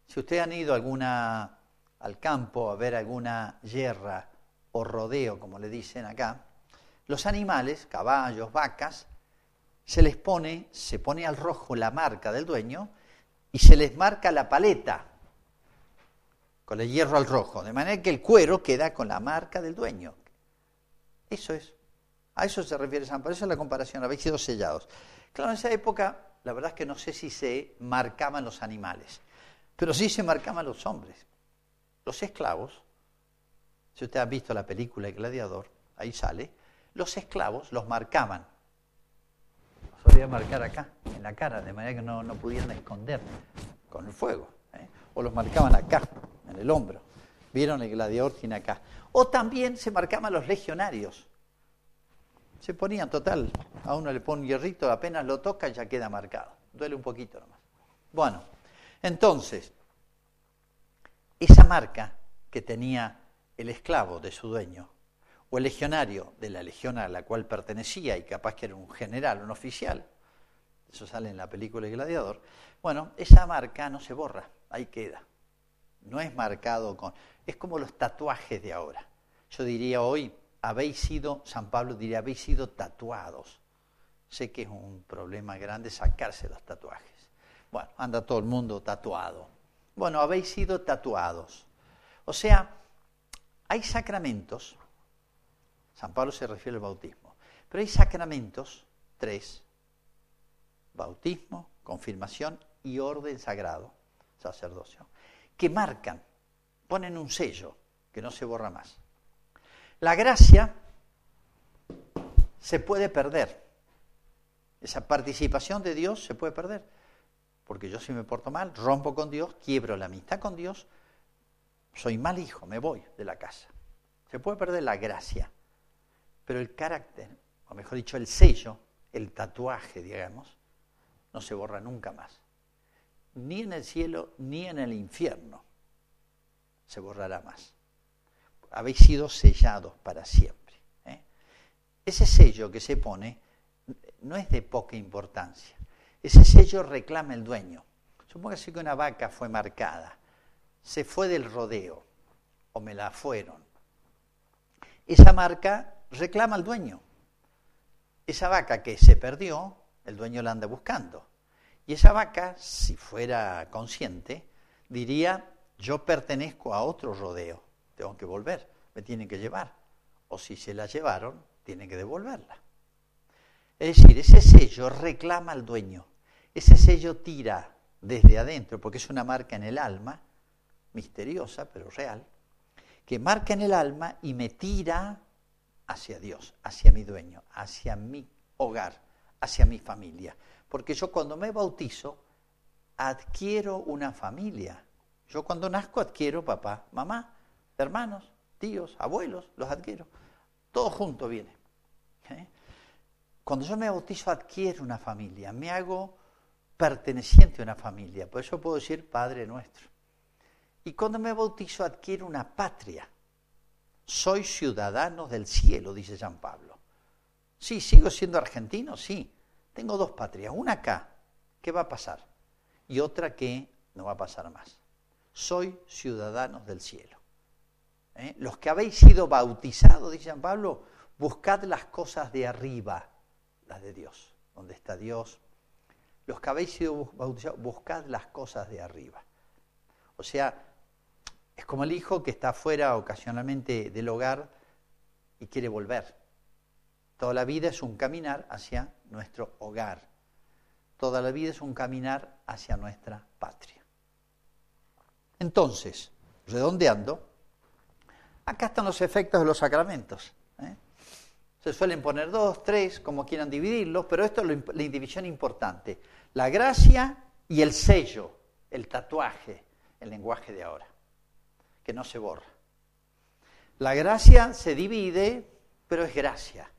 Si ustedes han ido alguna, al campo a ver alguna yerra o rodeo, como le dicen acá, los animales, caballos, vacas, se les pone, se pone al rojo la marca del dueño y se les marca la paleta con el hierro al rojo, de manera que el cuero queda con la marca del dueño. Eso es. A eso se refiere San Pablo. Esa es la comparación. Habéis sido sellados. Claro, en esa época, la verdad es que no sé si se marcaban los animales, pero sí se marcaban los hombres. Los esclavos, si usted ha visto la película El Gladiador, ahí sale, los esclavos los marcaban solía marcar acá, en la cara, de manera que no, no pudieran esconder con el fuego. ¿eh? O los marcaban acá, en el hombro. Vieron el gladiador tiene acá. O también se marcaban los legionarios. Se ponían total, a uno le pone un hierrito, apenas lo toca ya queda marcado. Duele un poquito nomás. Bueno, entonces, esa marca que tenía el esclavo de su dueño o el legionario de la legión a la cual pertenecía y capaz que era un general, un oficial, eso sale en la película El Gladiador, bueno, esa marca no se borra, ahí queda. No es marcado con... Es como los tatuajes de ahora. Yo diría hoy, habéis sido, San Pablo diría, habéis sido tatuados. Sé que es un problema grande sacarse los tatuajes. Bueno, anda todo el mundo tatuado. Bueno, habéis sido tatuados. O sea, hay sacramentos San Pablo se refiere al bautismo. Pero hay sacramentos, tres, bautismo, confirmación y orden sagrado, sacerdocio, que marcan, ponen un sello que no se borra más. La gracia se puede perder. Esa participación de Dios se puede perder. Porque yo si me porto mal, rompo con Dios, quiebro la amistad con Dios, soy mal hijo, me voy de la casa. Se puede perder la gracia. Pero el carácter, o mejor dicho, el sello, el tatuaje, digamos, no se borra nunca más. Ni en el cielo, ni en el infierno se borrará más. Habéis sido sellados para siempre. ¿eh? Ese sello que se pone no es de poca importancia. Ese sello reclama el dueño. Supóngase que una vaca fue marcada, se fue del rodeo, o me la fueron. Esa marca reclama al dueño. Esa vaca que se perdió, el dueño la anda buscando. Y esa vaca, si fuera consciente, diría, yo pertenezco a otro rodeo, tengo que volver. me tienen que llevar. O si se la llevaron, tienen que devolverla. Es decir, ese sello reclama al dueño. Ese sello tira desde adentro, porque es una marca en el alma, misteriosa pero real, que marca en el alma y me tira hacia Dios, hacia mi dueño, hacia mi hogar, hacia mi familia. Porque yo cuando me bautizo, adquiero una familia. Yo cuando nazco adquiero papá, mamá, hermanos, tíos, abuelos, los adquiero. Todo junto viene. Cuando yo me bautizo adquiero una familia, me hago perteneciente a una familia. Por eso puedo decir Padre nuestro. Y cuando me bautizo adquiero una patria. Soy ciudadano del cielo, dice San Pablo. Sí, sigo siendo argentino, sí. Tengo dos patrias, una acá, ¿qué va a pasar? Y otra que no va a pasar más. Soy ciudadano del cielo. ¿Eh? Los que habéis sido bautizados, dice San Pablo, buscad las cosas de arriba, las de Dios, donde está Dios. Los que habéis sido bautizados, buscad las cosas de arriba. O sea, es como el hijo que está fuera ocasionalmente del hogar y quiere volver. Toda la vida es un caminar hacia nuestro hogar. Toda la vida es un caminar hacia nuestra patria. Entonces, redondeando, acá están los efectos de los sacramentos. Se suelen poner dos, tres, como quieran dividirlos, pero esto es la división importante. La gracia y el sello, el tatuaje, el lenguaje de ahora que no se borra. La gracia se divide, pero es gracia,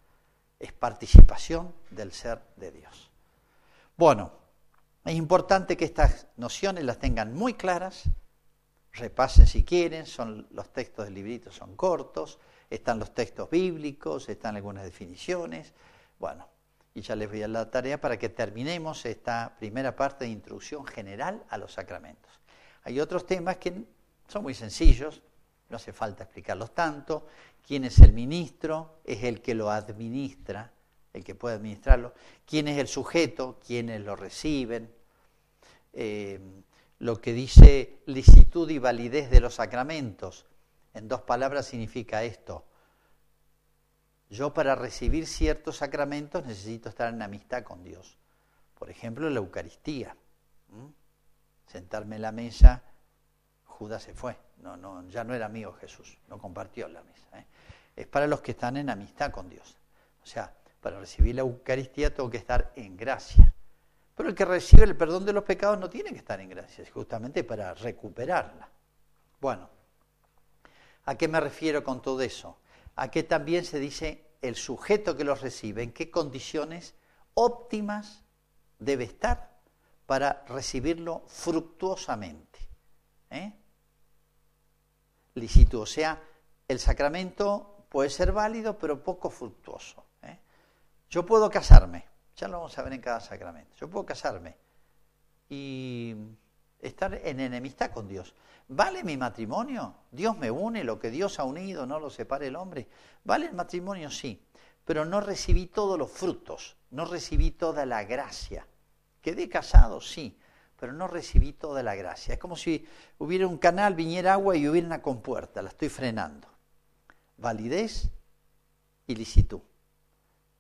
es participación del ser de Dios. Bueno, es importante que estas nociones las tengan muy claras, repasen si quieren, son los textos del librito son cortos, están los textos bíblicos, están algunas definiciones, bueno, y ya les voy a la tarea para que terminemos esta primera parte de introducción general a los sacramentos. Hay otros temas que son muy sencillos, no hace falta explicarlos tanto. ¿Quién es el ministro? Es el que lo administra, el que puede administrarlo. ¿Quién es el sujeto? ¿Quiénes lo reciben? Eh, lo que dice licitud y validez de los sacramentos, en dos palabras significa esto. Yo para recibir ciertos sacramentos necesito estar en amistad con Dios. Por ejemplo, la Eucaristía. Sentarme en la mesa Judas se fue, no, no, ya no era amigo Jesús, no compartió la mesa. ¿eh? Es para los que están en amistad con Dios. O sea, para recibir la Eucaristía tengo que estar en gracia. Pero el que recibe el perdón de los pecados no tiene que estar en gracia, es justamente para recuperarla. Bueno, ¿a qué me refiero con todo eso? A que también se dice el sujeto que los recibe, en qué condiciones óptimas debe estar para recibirlo fructuosamente. ¿Eh? O sea, el sacramento puede ser válido, pero poco fructuoso. ¿eh? Yo puedo casarme, ya lo vamos a ver en cada sacramento. Yo puedo casarme y estar en enemistad con Dios. ¿Vale mi matrimonio? ¿Dios me une? ¿Lo que Dios ha unido no lo separe el hombre? ¿Vale el matrimonio? Sí, pero no recibí todos los frutos, no recibí toda la gracia. ¿Quedé casado? Sí, pero no recibí toda la gracia. Es como si hubiera un canal, viniera agua y hubiera una compuerta, la estoy frenando. Validez y licitud.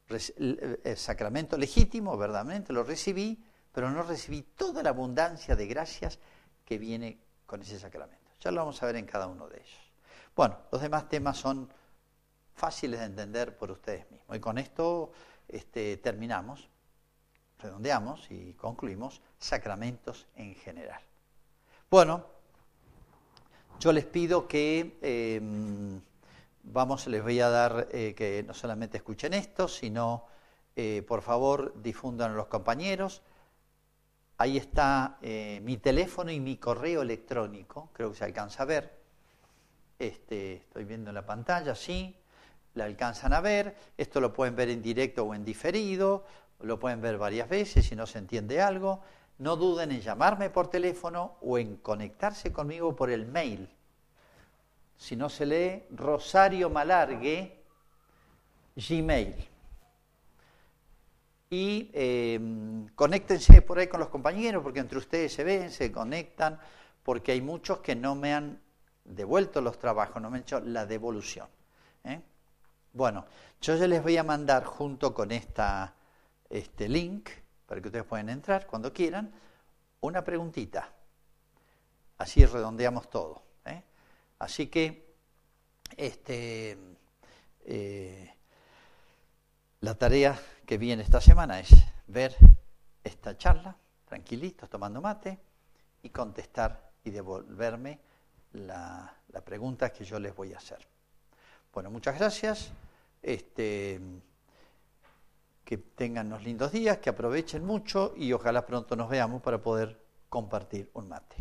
El sacramento legítimo, verdaderamente lo recibí, pero no recibí toda la abundancia de gracias que viene con ese sacramento. Ya lo vamos a ver en cada uno de ellos. Bueno, los demás temas son fáciles de entender por ustedes mismos. Y con esto este, terminamos redondeamos y concluimos, sacramentos en general. Bueno, yo les pido que, em, vamos, les voy a dar eh, que no solamente escuchen esto, sino, eh, por favor, difundan a los compañeros. Ahí está eh, mi teléfono y mi correo electrónico, creo que se alcanza a ver. Este, estoy viendo en la pantalla, sí, la alcanzan a ver. Esto lo pueden ver en directo o en diferido lo pueden ver varias veces si no se entiende algo. No duden en llamarme por teléfono o en conectarse conmigo por el mail. Si no se lee, Rosario Malargue, Gmail. Y em, conéctense por ahí con los compañeros, porque entre ustedes se ven, se conectan, porque hay muchos que no me han devuelto los trabajos, no me han hecho la devolución. ¿eh? Bueno, yo ya les voy a mandar junto con esta, este link, para que ustedes puedan entrar cuando quieran, una preguntita. Así redondeamos todo. ¿eh? Así que este, eh, la tarea que viene esta semana es ver esta charla, tranquilitos, tomando mate, y contestar y devolverme la, la pregunta que yo les voy a hacer. Bueno, muchas gracias. Este, que tengan unos lindos días, que aprovechen mucho y ojalá pronto nos veamos para poder compartir un mate.